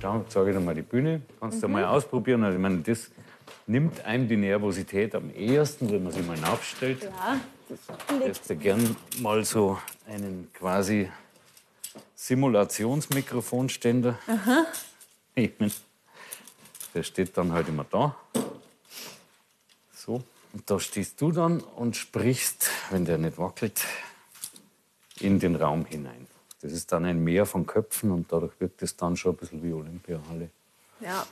Da zeige ich dir mal die Bühne. Kannst du mal ausprobieren. Also, ich meine, das nimmt einem die Nervosität am ehesten, wenn man sich mal nachstellt. Ja, Ich hätte gern mal so einen quasi Simulationsmikrofonständer. Ich mein, der steht dann halt immer da. So. Und da stehst du dann und sprichst, wenn der nicht wackelt, in den Raum hinein. Das ist dann ein Meer von Köpfen und dadurch wirkt es dann schon ein bisschen wie Olympiahalle. ja.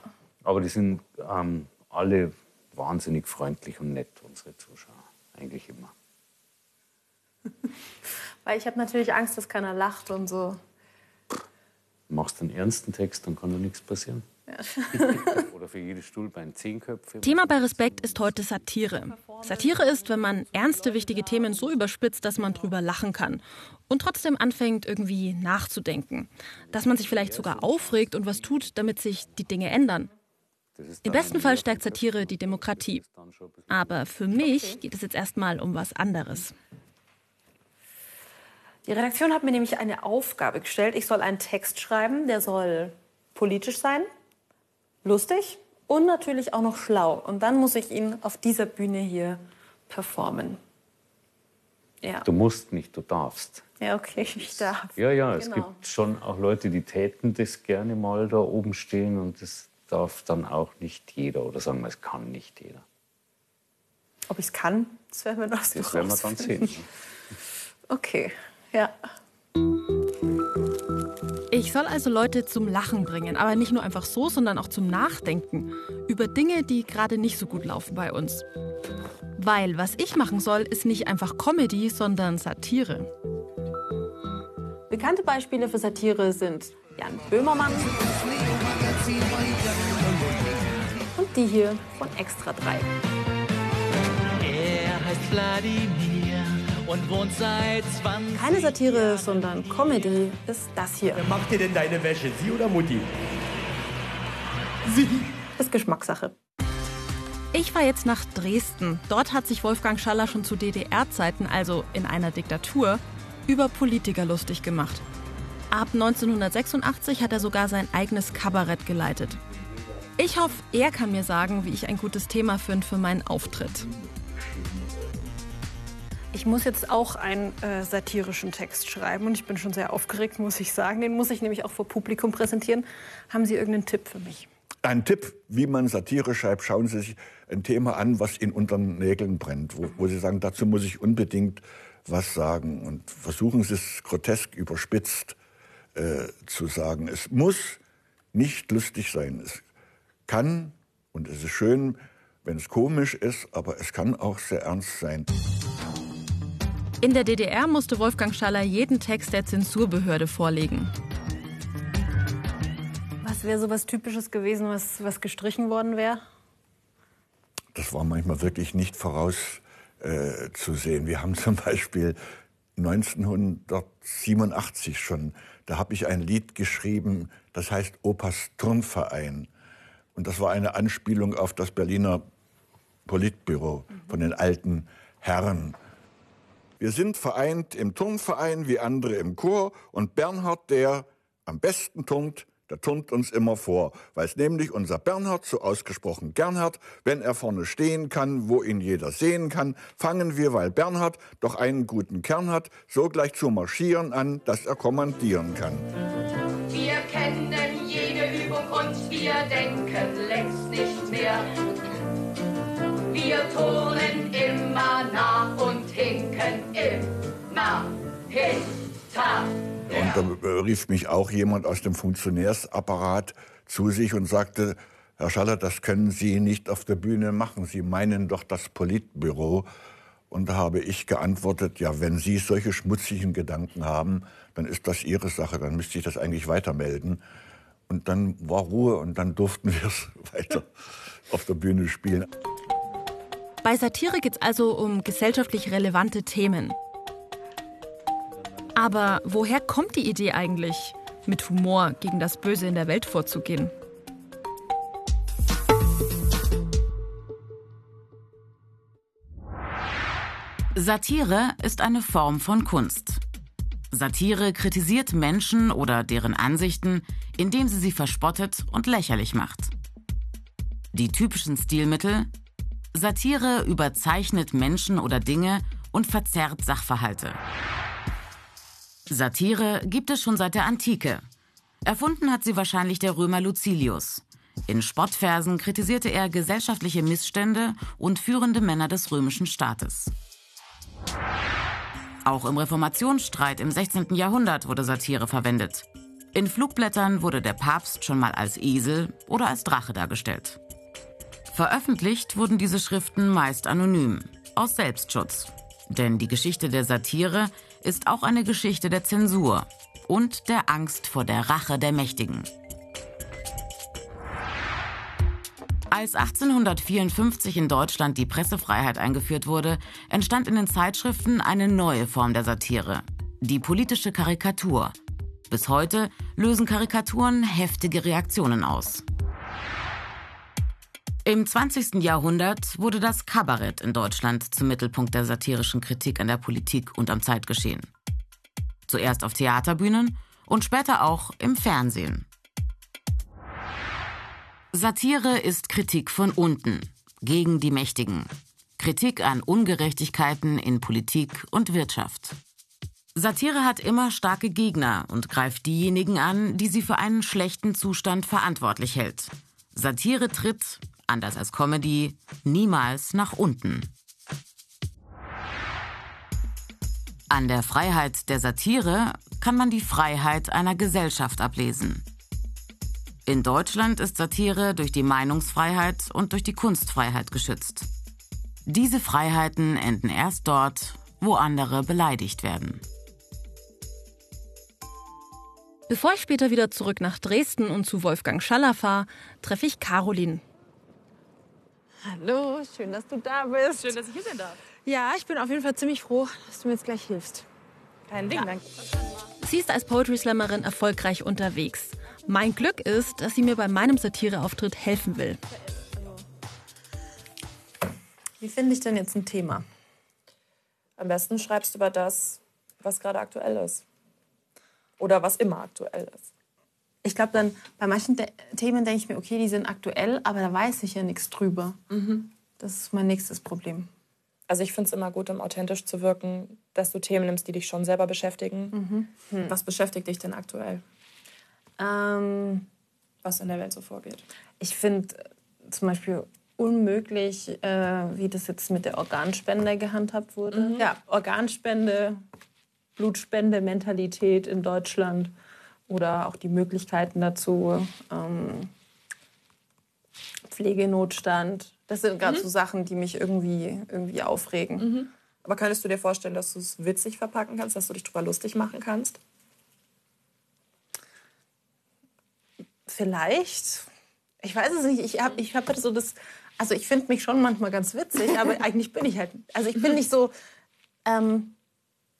Aber die sind ähm, alle wahnsinnig freundlich und nett, unsere Zuschauer. Eigentlich immer. Weil ich habe natürlich Angst, dass keiner lacht und so. Machst einen ernsten Text, dann kann da nichts passieren. Oder für jedes Stuhlbein zehn Köpfe. Thema bei Respekt ist heute Satire. Satire ist, wenn man ernste, wichtige Themen so überspitzt, dass man drüber lachen kann und trotzdem anfängt, irgendwie nachzudenken. Dass man sich vielleicht sogar aufregt und was tut, damit sich die Dinge ändern. Im besten Fall stärkt Satire die Demokratie. Aber für mich geht es jetzt erstmal um was anderes. Die Redaktion hat mir nämlich eine Aufgabe gestellt. Ich soll einen Text schreiben, der soll politisch sein, lustig und natürlich auch noch schlau. Und dann muss ich ihn auf dieser Bühne hier performen. Ja, Du musst nicht, du darfst. ja okay, ich darf. Ja, ja, es Genau. gibt schon auch Leute, die täten das gerne mal da oben stehen und das darf dann auch nicht jeder. Oder sagen wir, es kann nicht jeder. Ob ich es kann, das werden wir noch Das werden wir dann sehen. Okay, ja. Ich soll also Leute zum Lachen bringen, aber nicht nur einfach so, sondern auch zum Nachdenken über Dinge, die gerade nicht so gut laufen bei uns. Weil was ich machen soll, ist nicht einfach Comedy, sondern Satire. Bekannte Beispiele für Satire sind Jan Böhmermann und die hier von Extra 3. Er heißt Wladimir und wohnt seit 20 Keine Satire, sondern Comedy ist das hier. Wer macht dir denn deine Wäsche? Sie oder Mutti? Ist Geschmackssache. Ich war jetzt nach Dresden. Dort hat sich Wolfgang Schaller schon zu DDR-Zeiten, also in einer Diktatur, über Politiker lustig gemacht. Ab 1986 hat er sogar sein eigenes Kabarett geleitet. Ich hoffe, er kann mir sagen, wie ich ein gutes Thema finde für meinen Auftritt. Ich muss jetzt auch einen äh, satirischen Text schreiben und ich bin schon sehr aufgeregt, muss ich sagen. Den muss ich nämlich auch vor Publikum präsentieren. Haben Sie irgendeinen Tipp für mich? Ein Tipp, wie man Satire schreibt, schauen Sie sich ein Thema an, was Ihnen unter den Nägeln brennt, wo, wo Sie sagen, dazu muss ich unbedingt was sagen. Und versuchen Sie es grotesk überspitzt äh, zu sagen. Es muss nicht lustig sein. Es kann, und es ist schön, wenn es komisch ist, aber es kann auch sehr ernst sein. In der DDR musste Wolfgang Schaller jeden Text der Zensurbehörde vorlegen. Was wäre so was Typisches gewesen, was, was gestrichen worden wäre? das war manchmal wirklich nicht vorauszusehen. Äh. Wir haben zum Beispiel 1987 schon, da habe ich ein Lied geschrieben, das heißt Opas Turnverein. Und das war eine Anspielung auf das Berliner Politbüro von den alten Herren. Wir sind vereint im Turnverein wie andere im Chor und Bernhard, der am besten turnt, der turnt uns immer vor, weil es nämlich unser Bernhard so ausgesprochen gern hat, wenn er vorne stehen kann, wo ihn jeder sehen kann, fangen wir, weil Bernhard doch einen guten Kern hat, so gleich zu marschieren an, dass er kommandieren kann. Wir kennen jede Übung und wir denken längst nicht mehr. Wir turnen immer nach Und da rief mich auch jemand aus dem Funktionärsapparat zu sich und sagte, Herr Schaller, das können Sie nicht auf der Bühne machen. Sie meinen doch das Politbüro. Und da habe ich geantwortet, ja, wenn Sie solche schmutzigen Gedanken haben, dann ist das Ihre Sache, dann müsste ich das eigentlich weitermelden. Und dann war Ruhe und dann durften wir es weiter auf der Bühne spielen. Bei Satire geht es also um gesellschaftlich relevante Themen. Aber woher kommt die Idee eigentlich, mit Humor gegen das Böse in der Welt vorzugehen? Satire ist eine Form von Kunst. Satire kritisiert Menschen oder deren Ansichten, indem sie sie verspottet und lächerlich macht. Die typischen Stilmittel Satire überzeichnet Menschen oder Dinge und verzerrt Sachverhalte. Satire gibt es schon seit der Antike. Erfunden hat sie wahrscheinlich der Römer Lucilius. In Spottversen kritisierte er gesellschaftliche Missstände und führende Männer des römischen Staates. Auch im Reformationsstreit im 16. Jahrhundert wurde Satire verwendet. In Flugblättern wurde der Papst schon mal als Esel oder als Drache dargestellt. Veröffentlicht wurden diese Schriften meist anonym, aus Selbstschutz. Denn die Geschichte der Satire ist auch eine Geschichte der Zensur und der Angst vor der Rache der Mächtigen. Als 1854 in Deutschland die Pressefreiheit eingeführt wurde, entstand in den Zeitschriften eine neue Form der Satire, die politische Karikatur. Bis heute lösen Karikaturen heftige Reaktionen aus. Im 20. Jahrhundert wurde das Kabarett in Deutschland zum Mittelpunkt der satirischen Kritik an der Politik und am Zeitgeschehen. Zuerst auf Theaterbühnen und später auch im Fernsehen. Satire ist Kritik von unten, gegen die Mächtigen. Kritik an Ungerechtigkeiten in Politik und Wirtschaft. Satire hat immer starke Gegner und greift diejenigen an, die sie für einen schlechten Zustand verantwortlich hält. Satire tritt, anders als Comedy, niemals nach unten. An der Freiheit der Satire kann man die Freiheit einer Gesellschaft ablesen. In Deutschland ist Satire durch die Meinungsfreiheit und durch die Kunstfreiheit geschützt. Diese Freiheiten enden erst dort, wo andere beleidigt werden. Bevor ich später wieder zurück nach Dresden und zu Wolfgang Schaller fahre, treffe ich Caroline. Hallo, schön, dass du da bist. Schön, dass ich hier sein darf. Ja, ich bin auf jeden Fall ziemlich froh, dass du mir jetzt gleich hilfst. Kein Ding, danke. Sie ist als Poetry Slammerin erfolgreich unterwegs. Mein Glück ist, dass sie mir bei meinem Satireauftritt helfen will. Wie finde ich denn jetzt ein Thema? Am besten schreibst du über das, was gerade aktuell ist. Oder was immer aktuell ist. Ich glaube dann, bei manchen De Themen denke ich mir, okay, die sind aktuell, aber da weiß ich ja nichts drüber. Das ist mein nächstes Problem. Also ich finde es immer gut, um authentisch zu wirken, dass du Themen nimmst, die dich schon selber beschäftigen. Hm. Was beschäftigt dich denn aktuell? Ähm, Was in der Welt so vorgeht? ich finde äh, zum Beispiel unmöglich, äh, wie das jetzt mit der Organspende gehandhabt wurde. Ja, Organspende, Blutspende, Mentalität in Deutschland oder auch die Möglichkeiten dazu, ähm, Pflegenotstand. Das sind gerade so Sachen, die mich irgendwie, irgendwie aufregen. Aber könntest du dir vorstellen, dass du es witzig verpacken kannst, dass du dich drüber lustig machen kannst? Vielleicht. Ich weiß es nicht. Ich habe ich hab so das. Also, ich finde mich schon manchmal ganz witzig, aber eigentlich bin ich halt. Also, ich bin nicht so. Ähm,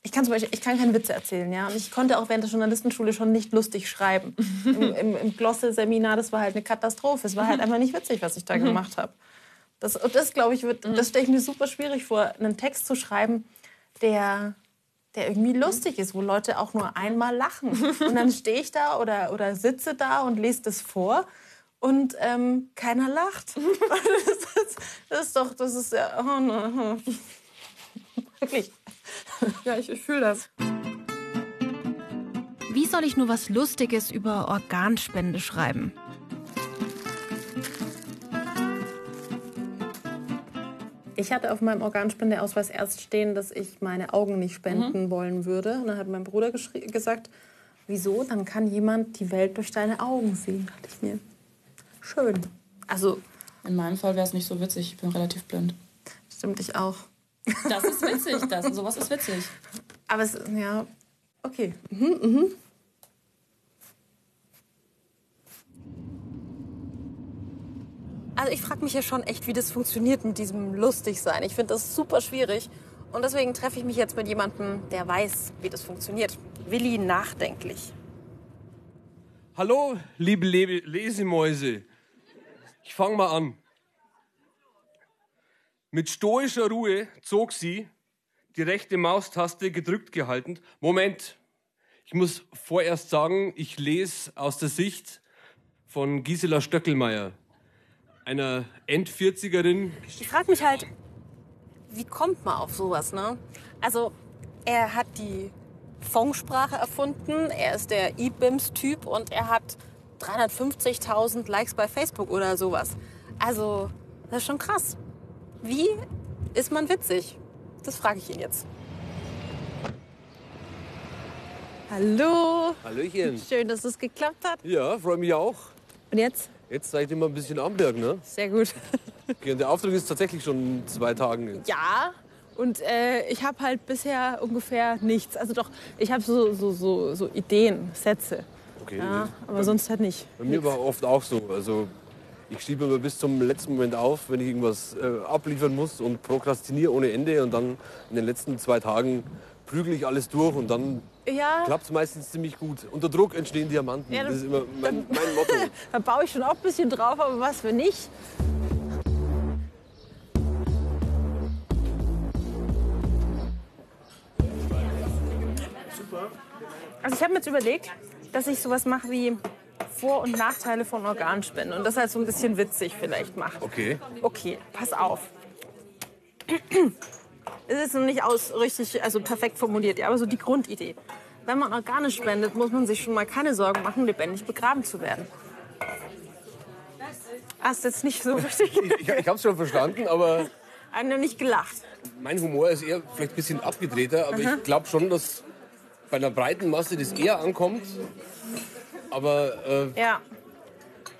ich kann zum Beispiel, ich kann keine Witze erzählen, ja. Und ich konnte auch während der Journalistenschule schon nicht lustig schreiben. Im, im, im Glosse-Seminar, das war halt eine Katastrophe. Es war halt einfach nicht witzig, was ich da gemacht habe. Das, und das glaube ich, wird, das stelle ich mir super schwierig vor, einen Text zu schreiben, der, der irgendwie lustig ist, wo Leute auch nur einmal lachen. Und dann stehe ich da oder, oder sitze da und lese das vor und ähm, keiner lacht. Das ist, das ist doch, das ist ja, oh, no. wirklich. Ja, ich, ich fühle das. Wie soll ich nur was Lustiges über Organspende schreiben? Ich hatte auf meinem Organspendeausweis erst stehen, dass ich meine Augen nicht spenden wollen würde. Und dann hat mein Bruder gesagt, wieso? Dann kann jemand die Welt durch deine Augen sehen. Da dachte ich mir, schön. Also, In meinem Fall wäre es nicht so witzig. Ich bin relativ blind. stimmt ich auch. Das ist witzig. Das, sowas ist witzig. Aber es, ja, okay. Also ich frage mich ja schon echt, wie das funktioniert mit diesem Lustigsein. Ich finde das super schwierig. Und deswegen treffe ich mich jetzt mit jemandem, der weiß, wie das funktioniert. Willi nachdenklich. Hallo, liebe Lebe Lesemäuse. Ich fange mal an. Mit stoischer Ruhe zog sie, die rechte Maustaste gedrückt gehalten. Moment, Ich muss vorerst sagen, ich lese aus der Sicht von Gisela Stöckelmeier, einer End-40erin. Ich frage mich halt, wie kommt man auf sowas, ne? Also, er hat die Fondsprache erfunden, er ist der E-Bims-Typ und er hat 350.000 Likes bei Facebook oder sowas. Also, das ist schon krass. Wie ist man witzig? Das frage ich ihn jetzt. Hallo. Hallöchen. Schön, dass es geklappt hat. Ja, freue mich auch. Und jetzt? Jetzt zeige ich dir mal ein bisschen Amberg, ne? Sehr gut. Okay, und der Auftrag ist tatsächlich schon in zwei Tagen. Jetzt. Ja, und äh, ich habe halt bisher ungefähr nichts. Also doch, ich habe so, so, so, so Ideen, Sätze. Okay. Ja, aber sonst halt nicht. Bei mir war oft auch so. Also ich schiebe immer bis zum letzten Moment auf, wenn ich irgendwas äh, abliefern muss und prokrastiniere ohne Ende. Und dann in den letzten zwei Tagen prügel ich alles durch und dann Ja, klappt es meistens ziemlich gut. Unter Druck entstehen Diamanten. Ja, das ist immer mein, mein Motto. da baue ich schon auch ein bisschen drauf, aber was für nicht. Also ich habe mir jetzt überlegt, dass ich sowas mache wie Vor- und Nachteile von Organspenden und das halt so ein bisschen witzig vielleicht mache. Okay. Okay, pass auf. Es ist noch nicht aus richtig, also perfekt formuliert, ja, aber so die Grundidee. Wenn man Organe spendet, muss man sich schon mal keine Sorgen machen, lebendig begraben zu werden. Hast jetzt nicht so richtig. Ich, ich habe es schon verstanden, aber noch nicht gelacht. mein Humor ist eher vielleicht ein bisschen abgedrehter. Aber Aha. ich glaube schon, dass bei einer breiten Masse das eher ankommt. Aber, äh, Ja.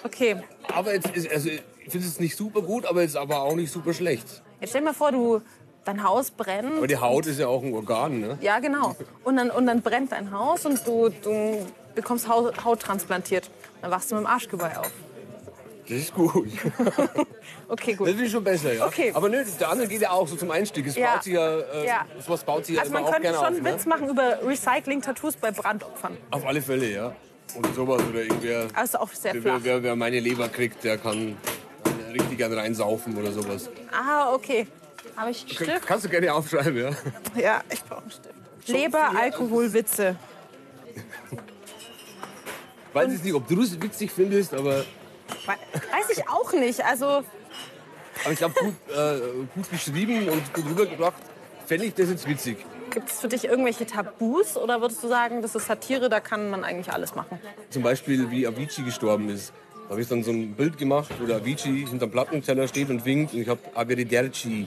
Okay. aber jetzt ist, also ich finde es nicht super gut, aber jetzt aber auch nicht super schlecht. Jetzt stell dir mal vor, du dein Haus brennt. Aber die Haut ist ja auch ein Organ, ne? Ja, genau. Und dann, und dann brennt dein Haus und du, du bekommst Haut, Haut transplantiert. Dann wachst du mit dem Arschgeweih auf. Das ist gut. Okay, gut. Das ich schon besser, ja. Okay. Aber nö, der andere geht ja auch so zum Einstieg. Es Ja. baut sich ja, äh, Ja. sowas baut sich ja Also man könnte schon auf. Ne? Witz machen über Recycling-Tattoos bei Brandopfern. Auf alle Fälle, ja. Oder sowas. Oder irgendwer, Also auch sehr wer, flach. wer, wer meine Leber kriegt, der kann richtig gern reinsaufen oder sowas. Ah, okay. Habe ich einen Stift? Kannst du gerne aufschreiben, ja. Ja, ich brauche einen Stift. Leber, Alkohol, Witze. Weiß ich nicht, ob du es witzig findest, aber, Weiß ich auch nicht. Also, aber ich glaube, gut, äh, gut geschrieben und gut rübergebracht, fände ich das jetzt witzig. Gibt es für dich irgendwelche Tabus oder würdest du sagen, das ist Satire, da kann man eigentlich alles machen? Zum Beispiel, wie Avicii gestorben ist. Da habe ich dann so ein Bild gemacht, wo der Avicii hinterm Plattenteller steht und winkt und ich habe Arrivederci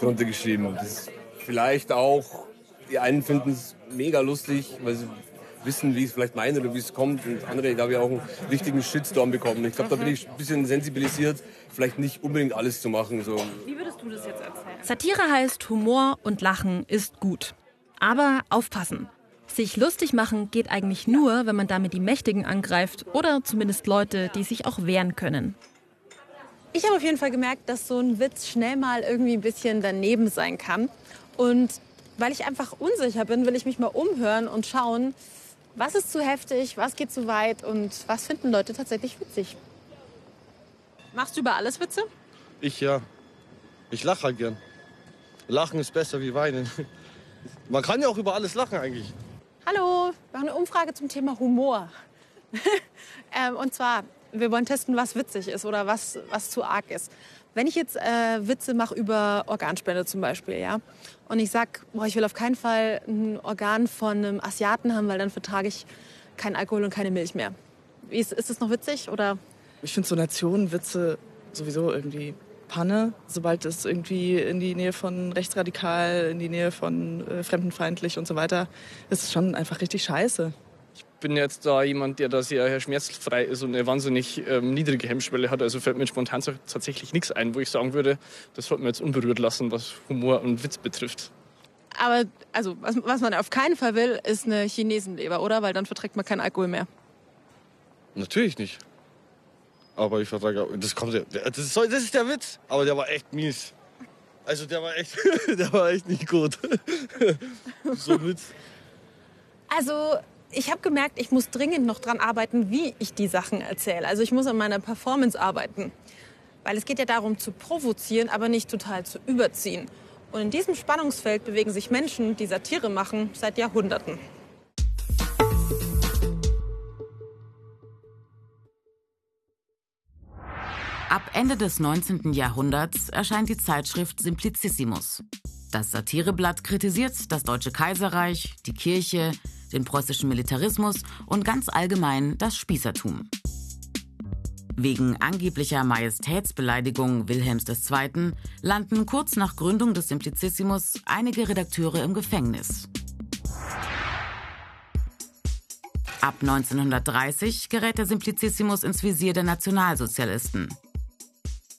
drunter geschrieben. Das ist vielleicht auch, die einen finden es mega lustig, weil sie wissen, wie ich es vielleicht meine oder wie es kommt. Und andere, da habe ich auch einen richtigen Shitstorm bekommen. Ich glaube, da bin ich ein bisschen sensibilisiert, vielleicht nicht unbedingt alles zu machen. So. Wie würdest du das jetzt erzählen? Satire heißt, Humor und Lachen ist gut. Aber aufpassen. Sich lustig machen geht eigentlich nur, wenn man damit die Mächtigen angreift oder zumindest Leute, die sich auch wehren können. Ich habe auf jeden Fall gemerkt, dass so ein Witz schnell mal irgendwie ein bisschen daneben sein kann. Und weil ich einfach unsicher bin, will ich mich mal umhören und schauen, was ist zu heftig, was geht zu weit und was finden Leute tatsächlich witzig. Machst du über alles Witze? Ich ja. Ich lache halt gern. Lachen ist besser wie weinen. Man kann ja auch über alles lachen eigentlich. Hallo, wir haben eine Umfrage zum Thema Humor. ähm, und zwar, wir wollen testen, was witzig ist oder was, was zu arg ist. Wenn ich jetzt äh, Witze mache über Organspende zum Beispiel, ja, und ich sag, boah, ich will auf keinen Fall ein Organ von einem Asiaten haben, weil dann vertrage ich keinen Alkohol und keine Milch mehr. Wie ist, ist das noch witzig oder? Ich finde so Nationenwitze sowieso irgendwie Panne, sobald es irgendwie in die Nähe von rechtsradikal, in die Nähe von äh, fremdenfeindlich und so weiter, ist es schon einfach richtig scheiße. bin jetzt da jemand, der da sehr schmerzfrei ist und eine wahnsinnig ähm, niedrige Hemmschwelle hat. Also fällt mir spontan so tatsächlich nichts ein, wo ich sagen würde, das sollte man jetzt unberührt lassen, was Humor und Witz betrifft. Aber also, was, was man auf keinen Fall will, ist eine Chinesenleber, oder? Weil dann verträgt man keinen Alkohol mehr. Natürlich nicht. Aber ich vertrage. Das kommt ja. Das ist, das ist der Witz. Aber der war echt mies. Also der war echt, der war echt nicht gut. so ein Witz. Also, ich habe gemerkt, ich muss dringend noch dran arbeiten, wie ich die Sachen erzähle. Also, ich muss an meiner Performance arbeiten. Weil es geht ja darum zu provozieren, aber nicht total zu überziehen. Und in diesem Spannungsfeld bewegen sich Menschen, die Satire machen, seit Jahrhunderten. Ende des 19. Jahrhunderts erscheint die Zeitschrift Simplicissimus. Das Satireblatt kritisiert das Deutsche Kaiserreich, die Kirche, den preußischen Militarismus und ganz allgemein das Spießertum. Wegen angeblicher Majestätsbeleidigung Wilhelms II. landen kurz nach Gründung des Simplicissimus einige Redakteure im Gefängnis. Ab 1930 gerät der Simplicissimus ins Visier der Nationalsozialisten.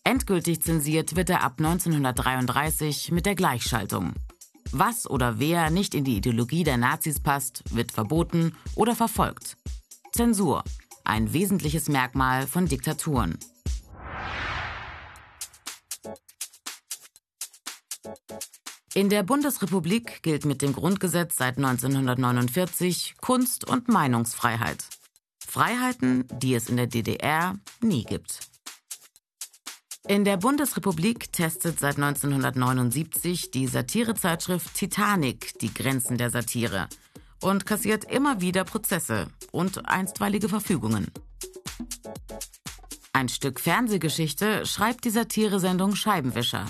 Endgültig zensiert wird er ab 1933 mit der Gleichschaltung. Was oder wer nicht in die Ideologie der Nazis passt, wird verboten oder verfolgt. Zensur, ein wesentliches Merkmal von Diktaturen. In der Bundesrepublik gilt mit dem Grundgesetz seit 1949 Kunst- und Meinungsfreiheit. Freiheiten, die es in der DDR nie gibt. In der Bundesrepublik testet seit 1979 die Satirezeitschrift Titanic die Grenzen der Satire und kassiert immer wieder Prozesse und einstweilige Verfügungen. Ein Stück Fernsehgeschichte schreibt die Satiresendung Scheibenwischer.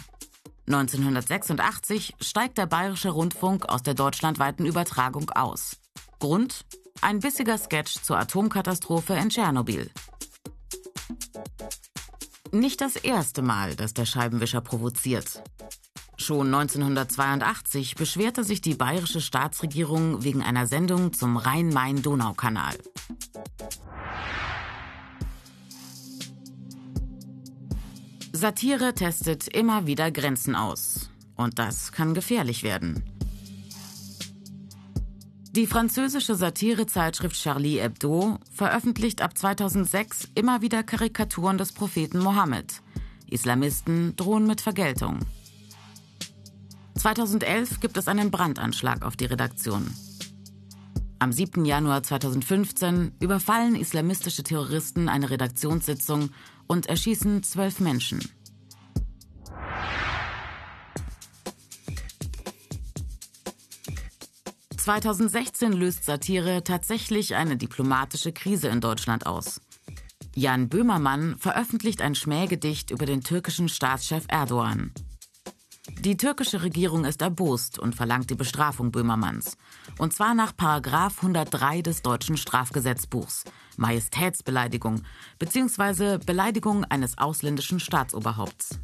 1986 steigt der Bayerische Rundfunk aus der deutschlandweiten Übertragung aus. Grund? Ein bissiger Sketch zur Atomkatastrophe in Tschernobyl. Nicht das erste Mal, dass der Scheibenwischer provoziert. Schon 1982 beschwerte sich die bayerische Staatsregierung wegen einer Sendung zum Rhein-Main-Donau-Kanal. Satire testet immer wieder Grenzen aus. Und das kann gefährlich werden. Die französische Satirezeitschrift Charlie Hebdo veröffentlicht ab 2006 immer wieder Karikaturen des Propheten Mohammed. Islamisten drohen mit Vergeltung. 2011 gibt es einen Brandanschlag auf die Redaktion. Am 7. Januar 2015 überfallen islamistische Terroristen eine Redaktionssitzung und erschießen zwölf Menschen. (2016) löst Satire tatsächlich eine diplomatische Krise in Deutschland aus. Jan Böhmermann veröffentlicht ein Schmähgedicht über den türkischen Staatschef Erdogan. Die türkische Regierung ist erbost und verlangt die Bestrafung Böhmermanns. Und zwar nach Paragraf 103 des deutschen Strafgesetzbuchs. Majestätsbeleidigung bzw. Beleidigung eines ausländischen Staatsoberhaupts.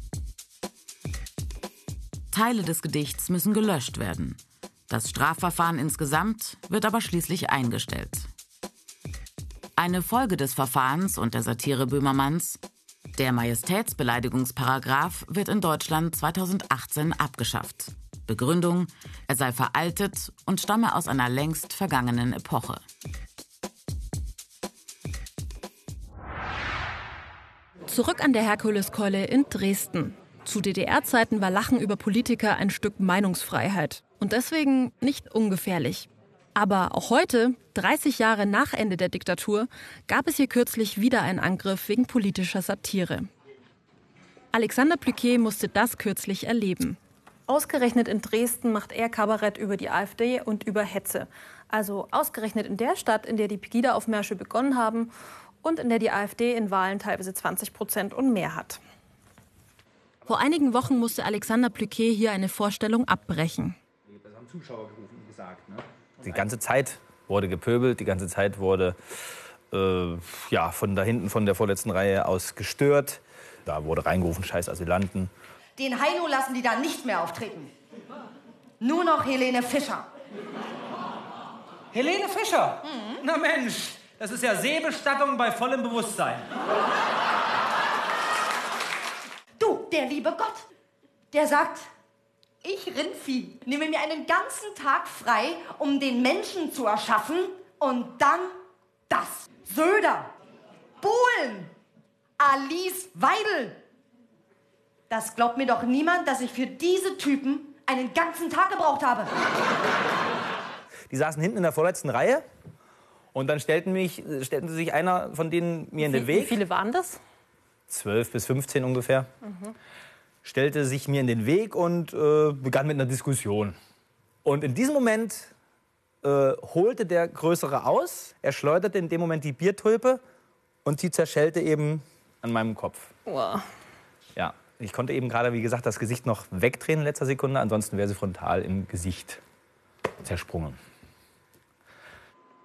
Teile des Gedichts müssen gelöscht werden. Das Strafverfahren insgesamt wird aber schließlich eingestellt. Eine Folge des Verfahrens und der Satire Böhmermanns der Majestätsbeleidigungsparagraf wird in Deutschland 2018 abgeschafft. Begründung, er sei veraltet und stamme aus einer längst vergangenen Epoche. Zurück an der Herkuleskeule in Dresden. Zu DDR-Zeiten war Lachen über Politiker ein Stück Meinungsfreiheit und deswegen nicht ungefährlich. Aber auch heute, 30 Jahre nach Ende der Diktatur, gab es hier kürzlich wieder einen Angriff wegen politischer Satire. Alexander Plüquet musste das kürzlich erleben. Ausgerechnet in Dresden macht er Kabarett über die AfD und über Hetze. Also ausgerechnet in der Stadt, in der die Pegida-Aufmärsche begonnen haben und in der die AfD in Wahlen teilweise 20 Prozent und mehr hat. Vor einigen Wochen musste Alexander Plüquet hier eine Vorstellung abbrechen. Das haben Zuschauer gerufen und gesagt. Ne? Die ganze Zeit wurde gepöbelt, die ganze Zeit wurde äh, ja, von da hinten, von der vorletzten Reihe aus gestört. Da wurde reingerufen, scheiß Asylanten. Den Heino lassen die da nicht mehr auftreten. Nur noch Helene Fischer. Helene Fischer? Mhm. Na Mensch, das ist ja Seebestattung bei vollem Bewusstsein. Der liebe Gott, der sagt, ich Rindvieh nehme mir einen ganzen Tag frei, um den Menschen zu erschaffen und dann das. Söder, Bohlen, Alice Weidel. Das glaubt mir doch niemand, dass ich für diese Typen einen ganzen Tag gebraucht habe. Die saßen hinten in der vorletzten Reihe und dann stellten, mich, stellten sie sich einer von denen mir in den Weg. Wie viele waren das? Zwölf bis 15 ungefähr. Mhm. Stellte sich mir in den Weg und äh, begann mit einer Diskussion. Und in diesem Moment äh, holte der Größere aus. Er schleuderte in dem Moment die Biertulpe und sie zerschellte eben an meinem Kopf. Wow. Ja, ich konnte eben gerade, wie gesagt, das Gesicht noch wegdrehen in letzter Sekunde. Ansonsten wäre sie frontal im Gesicht zersprungen.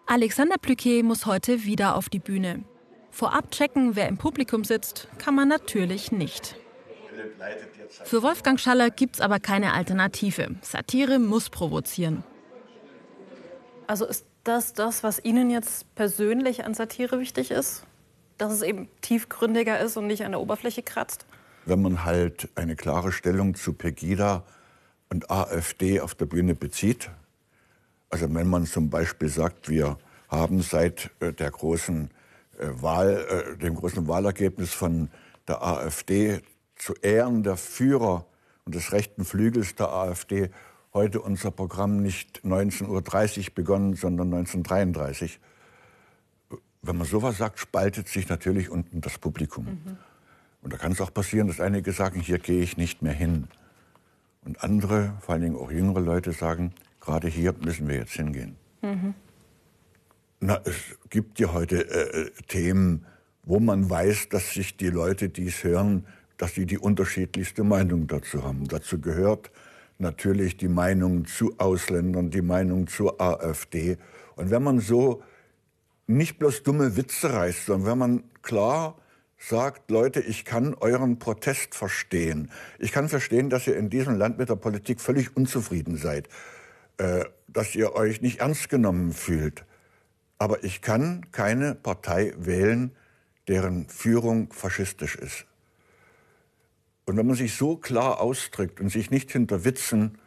Alexander Plüquet muss heute wieder auf die Bühne. Vorab checken, wer im Publikum sitzt, kann man natürlich nicht. Für Wolfgang Schaller gibt's aber keine Alternative. Satire muss provozieren. Also ist das das, was Ihnen jetzt persönlich an Satire wichtig ist? Dass es eben tiefgründiger ist und nicht an der Oberfläche kratzt? Wenn man halt eine klare Stellung zu Pegida und AfD auf der Bühne bezieht, also wenn man zum Beispiel sagt, wir haben seit äh, der großen äh, Wahl, äh, dem großen Wahlergebnis von der AfD zu Ehren der Führer und des rechten Flügels der AfD heute unser Programm nicht 19.30 Uhr begonnen, sondern 1933. Wenn man sowas sagt, spaltet sich natürlich unten das Publikum. Mhm. Und da kann es auch passieren, dass einige sagen, hier gehe ich nicht mehr hin. Und andere, vor allen Dingen auch jüngere Leute, sagen, gerade hier müssen wir jetzt hingehen. Mhm. Na, es gibt ja heute äh, Themen, wo man weiß, dass sich die Leute, die es hören, dass sie die unterschiedlichste Meinung dazu haben. Dazu gehört natürlich die Meinung zu Ausländern, die Meinung zur AfD. Und wenn man so nicht bloß dumme Witze reißt, sondern wenn man klar sagt, Leute, ich kann euren Protest verstehen. Ich kann verstehen, dass ihr in diesem Land mit der Politik völlig unzufrieden seid, äh, dass ihr euch nicht ernst genommen fühlt. Aber ich kann keine Partei wählen, deren Führung faschistisch ist. Und wenn man sich so klar ausdrückt und sich nicht hinter Witzen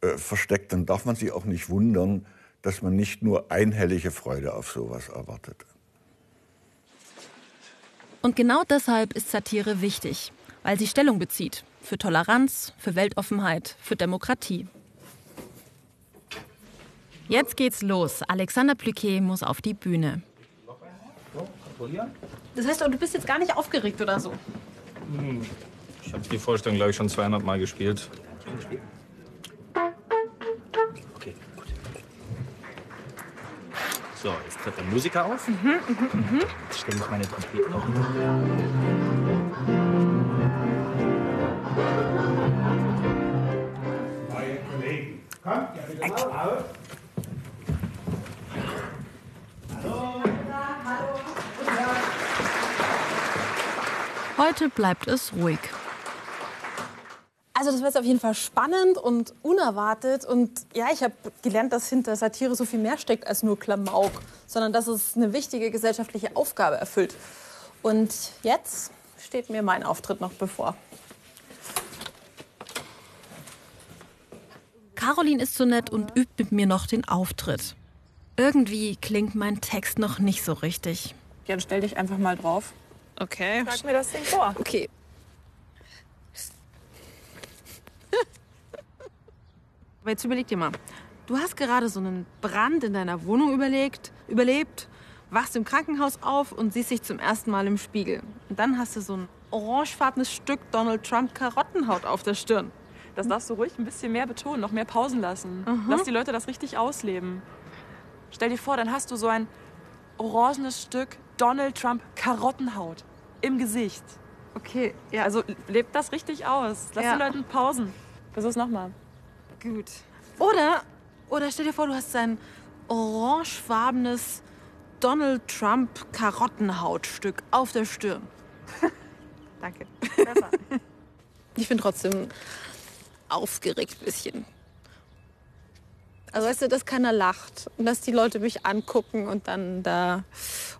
äh, versteckt, dann darf man sich auch nicht wundern, dass man nicht nur einhellige Freude auf sowas erwartet. Und genau deshalb ist Satire wichtig, weil sie Stellung bezieht. Für Toleranz, für Weltoffenheit, für Demokratie. Jetzt geht's los. Alexander Plüquet muss auf die Bühne. Das heißt, du bist jetzt gar nicht aufgeregt oder so? Hm, Ich habe die Vorstellung, glaube ich, schon 200 Mal gespielt. Okay, gut. So, jetzt tritt der Musiker auf. Jetzt stelle ich meine Trompete noch. Neue Kollegen, kommt, ihr bitte mal auf. Heute bleibt es ruhig. Also das war jetzt auf jeden Fall spannend und unerwartet. Und ja, ich habe gelernt, dass hinter Satire so viel mehr steckt als nur Klamauk, sondern dass es eine wichtige gesellschaftliche Aufgabe erfüllt. Und jetzt steht mir mein Auftritt noch bevor. Caroline ist so nett und übt mit mir noch den Auftritt. Irgendwie klingt mein Text noch nicht so richtig. Ja, dann stell dich einfach mal drauf. Okay. Sag mir das Ding vor. Okay. Aber jetzt überleg dir mal. Du hast gerade so einen Brand in deiner Wohnung überlegt, überlebt, wachst im Krankenhaus auf und siehst dich zum ersten Mal im Spiegel. Und dann hast du so ein orangefarbenes Stück Donald Trump Karottenhaut auf der Stirn. Das darfst du ruhig ein bisschen mehr betonen, noch mehr Pausen lassen. Mhm. Lass die Leute das richtig ausleben. Stell dir vor, dann hast du so ein orangenes Stück Donald Trump Karottenhaut im Gesicht. Okay, ja. Also lebt das richtig aus. Lass Ja. den Leuten Pausen. Versuch's nochmal. Gut. Oder, oder stell dir vor, du hast ein orangefarbenes Donald Trump Karottenhautstück auf der Stirn. Danke. Ich bin trotzdem aufgeregt ein bisschen. Also weißt du, dass keiner lacht und dass die Leute mich angucken und dann da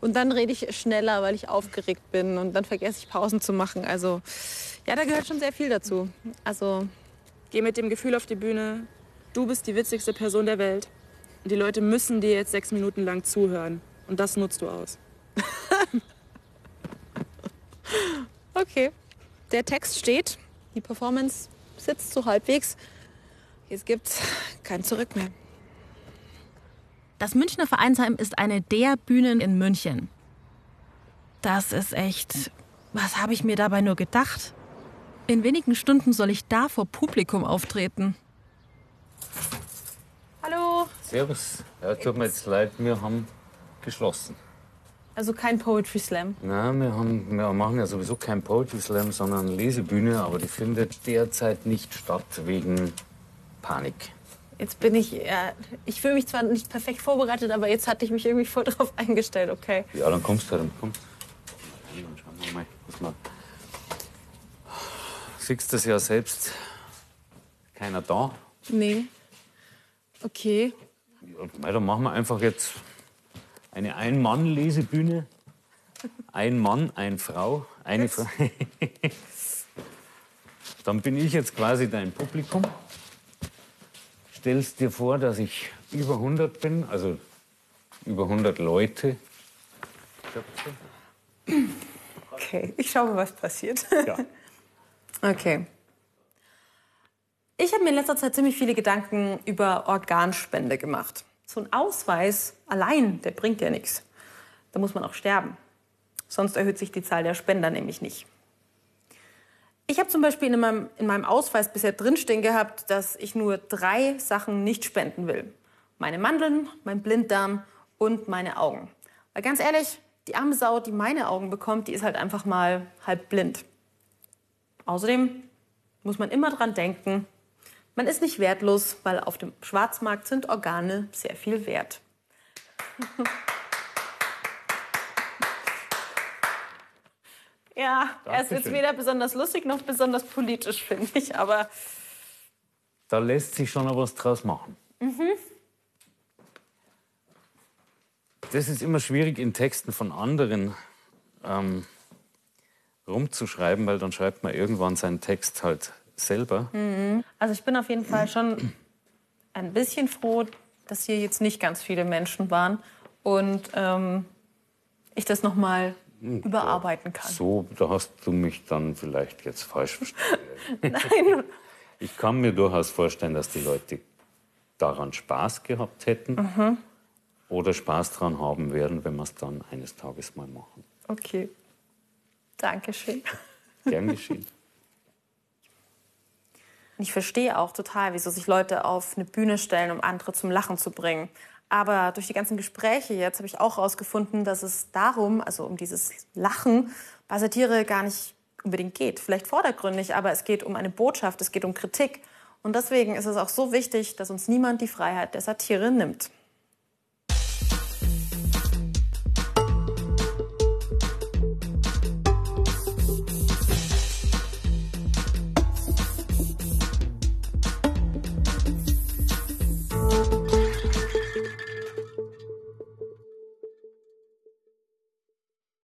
und dann rede ich schneller, weil ich aufgeregt bin und dann vergesse ich Pausen zu machen. Also ja, da gehört schon sehr viel dazu. Also Geh mit dem Gefühl auf die Bühne, du bist die witzigste Person der Welt. Und die Leute müssen dir jetzt sechs Minuten lang zuhören. Und das nutzt du aus. Okay. Der Text steht, die Performance sitzt so halbwegs. Jetzt gibt's kein Zurück mehr. Das Münchner Vereinsheim ist eine der Bühnen in München. Das ist echt. Was habe ich mir dabei nur gedacht? In wenigen Stunden soll ich da vor Publikum auftreten. Hallo. Servus. Ja, tut mir jetzt leid, wir haben geschlossen. Also kein Poetry Slam. Na, wir, haben, wir machen ja sowieso kein Poetry Slam, sondern eine Lesebühne, aber die findet derzeit nicht statt wegen Panik. Jetzt bin ich, ja, ich fühle mich zwar nicht perfekt vorbereitet, aber jetzt hatte ich mich irgendwie voll drauf eingestellt, okay. Ja, dann kommst du dann kommst. Dann schauen wir mal, was wir. Siehst das ja selbst, keiner da. Nee. Okay. Ja, dann machen wir einfach jetzt eine Ein-Mann-Lesebühne. Ein Mann, eine Frau, eine Frau. Dann bin ich jetzt quasi dein Publikum. Stellst dir vor, dass ich über 100 bin, also über 100 Leute. Okay, ich schaue mal, was passiert. Ja. Okay. Ich habe mir in letzter Zeit ziemlich viele Gedanken über Organspende gemacht. So ein Ausweis allein, der bringt ja nichts. Da muss man auch sterben. Sonst erhöht sich die Zahl der Spender nämlich nicht. Ich habe zum Beispiel in meinem, in meinem Ausweis bisher drinstehen gehabt, dass ich nur drei Sachen nicht spenden will. Meine Mandeln, mein Blinddarm und meine Augen. Weil ganz ehrlich, die arme Sau, die meine Augen bekommt, die ist halt einfach mal halb blind. Außerdem muss man immer dran denken, man ist nicht wertlos, weil auf dem Schwarzmarkt sind Organe sehr viel wert. ja, er ist jetzt Dankeschön. weder besonders lustig noch besonders politisch, finde ich, aber Da lässt sich schon noch was draus machen. mhm. Das ist immer schwierig in Texten von anderen ähm, rumzuschreiben, weil dann schreibt man irgendwann seinen Text halt selber. Mhm. Also ich bin auf jeden Fall schon ein bisschen froh, dass hier jetzt nicht ganz viele Menschen waren und ähm, ich das noch mal überarbeiten kann. So, da hast du mich dann vielleicht jetzt falsch verstanden. Nein. Ich kann mir durchaus vorstellen, dass die Leute daran Spaß gehabt hätten Mhm. oder Spaß daran haben werden, wenn wir es dann eines Tages mal machen. Okay. Dankeschön. Gern geschehen. Ich verstehe auch total, wieso sich Leute auf eine Bühne stellen, um andere zum Lachen zu bringen. Aber durch die ganzen Gespräche jetzt habe ich auch herausgefunden, dass es darum, also um dieses Lachen, bei Satire gar nicht unbedingt geht. Vielleicht vordergründig, aber es geht um eine Botschaft, es geht um Kritik. Und deswegen ist es auch so wichtig, dass uns niemand die Freiheit der Satire nimmt.